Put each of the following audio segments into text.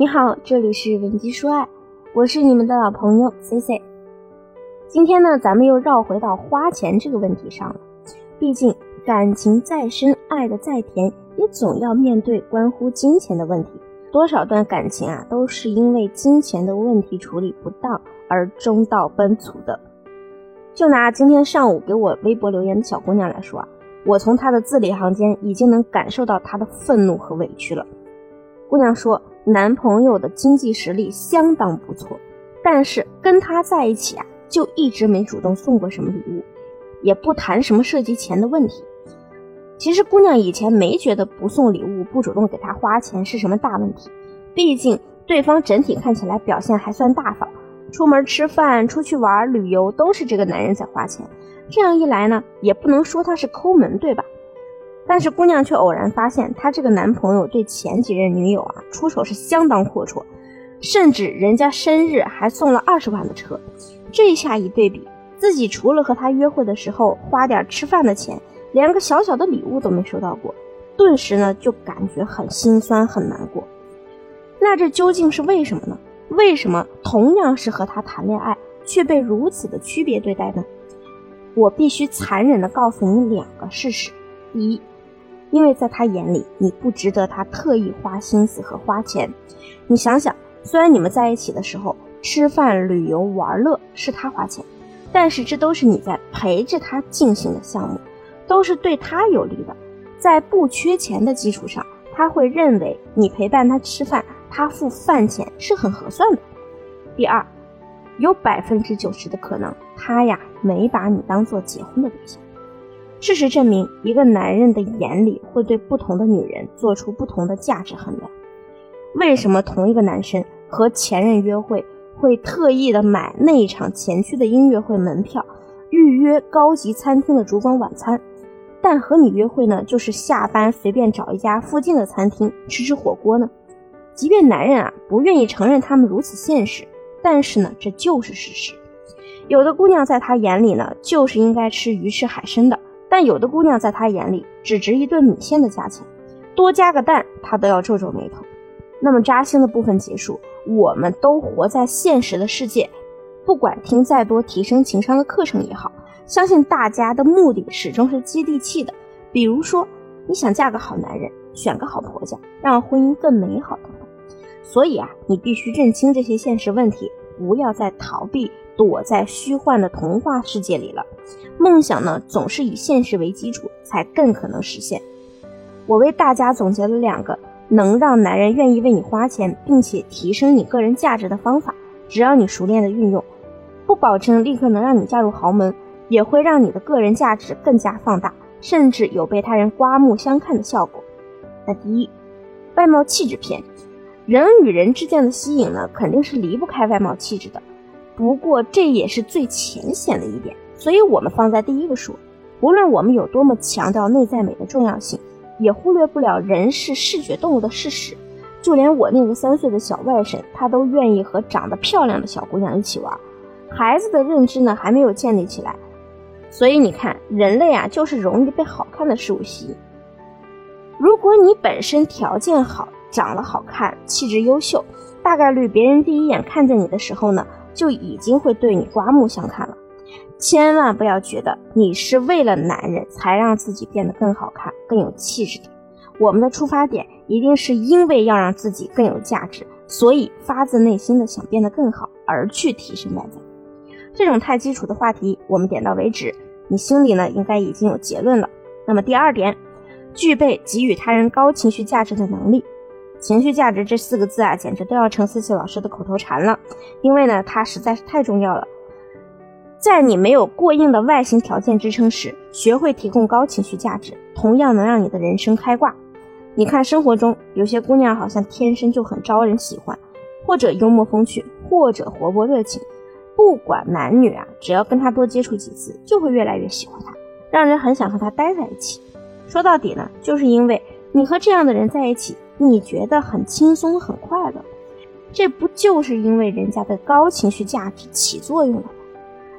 你好，这里是文姬说爱，我是你们的老朋友 C C。今天呢，咱们又绕回到花钱这个问题上了。毕竟感情再深，爱的再甜，也总要面对关乎金钱的问题。多少段感情啊，都是因为金钱的问题处理不当而中道崩殂的。就拿今天上午给我微博留言的小姑娘来说啊，我从她的字里行间已经能感受到她的愤怒和委屈了。姑娘说，男朋友的经济实力相当不错，但是跟他在一起啊，就一直没主动送过什么礼物，也不谈什么涉及钱的问题。其实姑娘以前没觉得不送礼物、不主动给他花钱是什么大问题，毕竟对方整体看起来表现还算大方，出门吃饭、出去玩、旅游都是这个男人在花钱，这样一来呢，也不能说他是抠门，对吧？但是姑娘却偶然发现，她这个男朋友对前几任女友啊出手是相当阔绰，甚至人家生日还送了二十万的车，这下一对比，自己除了和他约会的时候花点吃饭的钱。连个小小的礼物都没收到过，顿时呢就感觉很心酸很难过。那这究竟是为什么呢？为什么同样是和他谈恋爱，却被如此的区别对待呢？我必须残忍的告诉你两个事实：第一，因为在他眼里你不值得他特意花心思和花钱。你想想，虽然你们在一起的时候吃饭、旅游、玩乐是他花钱，但是这都是你在陪着他进行的项目。都是对他有利的，在不缺钱的基础上，他会认为你陪伴他吃饭，他付饭钱是很合算的。第二，有百分之九十的可能，他呀没把你当做结婚的对象。事实证明，一个男人的眼里会对不同的女人做出不同的价值衡量。为什么同一个男生和前任约会，会特意的买那一场前去的音乐会门票，预约高级餐厅的烛光晚餐？但和你约会呢，就是下班随便找一家附近的餐厅吃吃火锅呢。即便男人啊不愿意承认他们如此现实，但是呢，这就是事实。有的姑娘在他眼里呢，就是应该吃鱼翅海参的；但有的姑娘在他眼里，只值一顿米线的价钱，多加个蛋，他都要皱皱眉头。那么扎心的部分结束，我们都活在现实的世界，不管听再多提升情商的课程也好。相信大家的目的始终是接地气的，比如说你想嫁个好男人，选个好婆家，让婚姻更美好等等。所以啊，你必须认清这些现实问题，不要再逃避，躲在虚幻的童话世界里了。梦想呢，总是以现实为基础，才更可能实现。我为大家总结了两个能让男人愿意为你花钱，并且提升你个人价值的方法，只要你熟练的运用，不保证立刻能让你嫁入豪门。也会让你的个人价值更加放大，甚至有被他人刮目相看的效果。那第一，外貌气质篇，人与人之间的吸引呢，肯定是离不开外貌气质的。不过这也是最浅显的一点，所以我们放在第一个说。无论我们有多么强调内在美的重要性，也忽略不了人是视觉动物的事实。就连我那个三岁的小外甥，他都愿意和长得漂亮的小姑娘一起玩。孩子的认知呢，还没有建立起来。所以你看，人类啊，就是容易被好看的事物吸引。如果你本身条件好，长得好看，气质优秀，大概率别人第一眼看见你的时候呢，就已经会对你刮目相看了。千万不要觉得你是为了男人才让自己变得更好看、更有气质的。我们的出发点一定是因为要让自己更有价值，所以发自内心的想变得更好而去提升外在。这种太基础的话题，我们点到为止。你心里呢，应该已经有结论了。那么第二点，具备给予他人高情绪价值的能力。情绪价值这四个字啊，简直都要成思琪老师的口头禅了，因为呢，它实在是太重要了。在你没有过硬的外形条件支撑时，学会提供高情绪价值，同样能让你的人生开挂。你看生活中有些姑娘好像天生就很招人喜欢，或者幽默风趣，或者活泼热情。不管男女啊，只要跟他多接触几次，就会越来越喜欢他，让人很想和他待在一起。说到底呢，就是因为你和这样的人在一起，你觉得很轻松很快乐，这不就是因为人家的高情绪价值起作用了吗？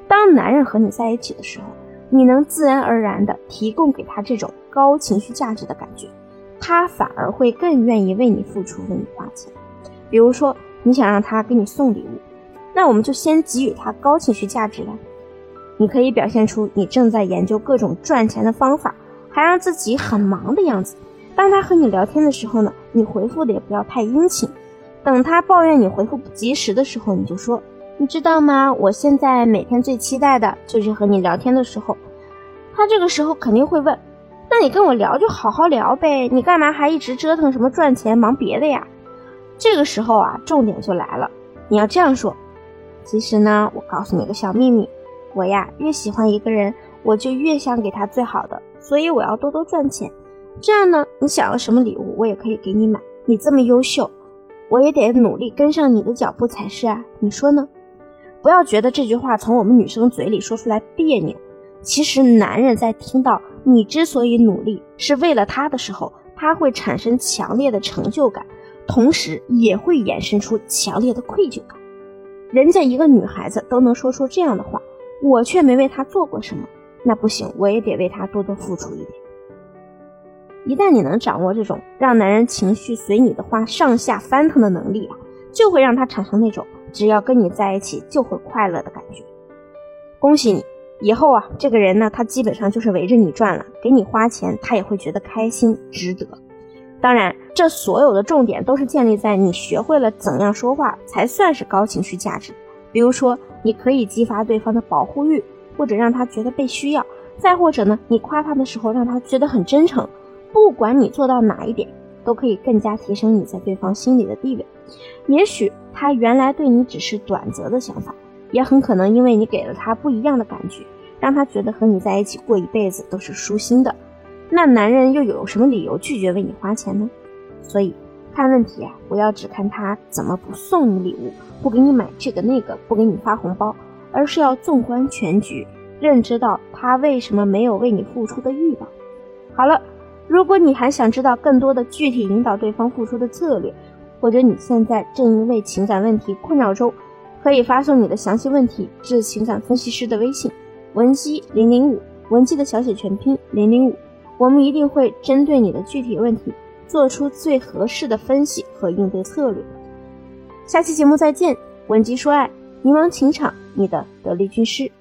当男人和你在一起的时候，你能自然而然的提供给他这种高情绪价值的感觉，他反而会更愿意为你付出，为你花钱。比如说，你想让他给你送礼物，那我们就先给予他高情绪价值了。你可以表现出你正在研究各种赚钱的方法，还让自己很忙的样子。当他和你聊天的时候呢，你回复的也不要太殷勤。等他抱怨你回复不及时的时候，你就说：“你知道吗？我现在每天最期待的就是和你聊天的时候。”他这个时候肯定会问：“那你跟我聊就好好聊呗，你干嘛还一直折腾什么赚钱忙别的呀？”这个时候啊，重点就来了，你要这样说：“其实呢，我告诉你个小秘密。”我呀，越喜欢一个人，我就越想给他最好的，所以我要多多赚钱。这样呢，你想要什么礼物，我也可以给你买。你这么优秀，我也得努力跟上你的脚步才是啊。你说呢？不要觉得这句话从我们女生嘴里说出来别扭，其实男人在听到你之所以努力是为了他的时候，他会产生强烈的成就感，同时也会衍生出强烈的愧疚感。人家一个女孩子都能说出这样的话。我却没为他做过什么，那不行，我也得为他多多付出一点。一旦你能掌握这种让男人情绪随你的话上下翻腾的能力啊，就会让他产生那种只要跟你在一起就会快乐的感觉。恭喜你，以后啊，这个人呢，他基本上就是围着你转了，给你花钱他也会觉得开心，值得。当然，这所有的重点都是建立在你学会了怎样说话才算是高情绪价值。比如说。你可以激发对方的保护欲，或者让他觉得被需要；再或者呢，你夸他的时候让他觉得很真诚。不管你做到哪一点，都可以更加提升你在对方心里的地位。也许他原来对你只是短则的想法，也很可能因为你给了他不一样的感觉，让他觉得和你在一起过一辈子都是舒心的。那男人又有什么理由拒绝为你花钱呢？所以。看问题啊，不要只看他怎么不送你礼物，不给你买这个那个，不给你发红包，而是要纵观全局，认知到他为什么没有为你付出的欲望。好了，如果你还想知道更多的具体引导对方付出的策略，或者你现在正因为情感问题困扰中，可以发送你的详细问题至情感分析师的微信文姬零零五，文姬的小写全拼零零五，我们一定会针对你的具体问题。做出最合适的分析和应对策略。下期节目再见，文姬说爱，迷茫情场，你的得力军师。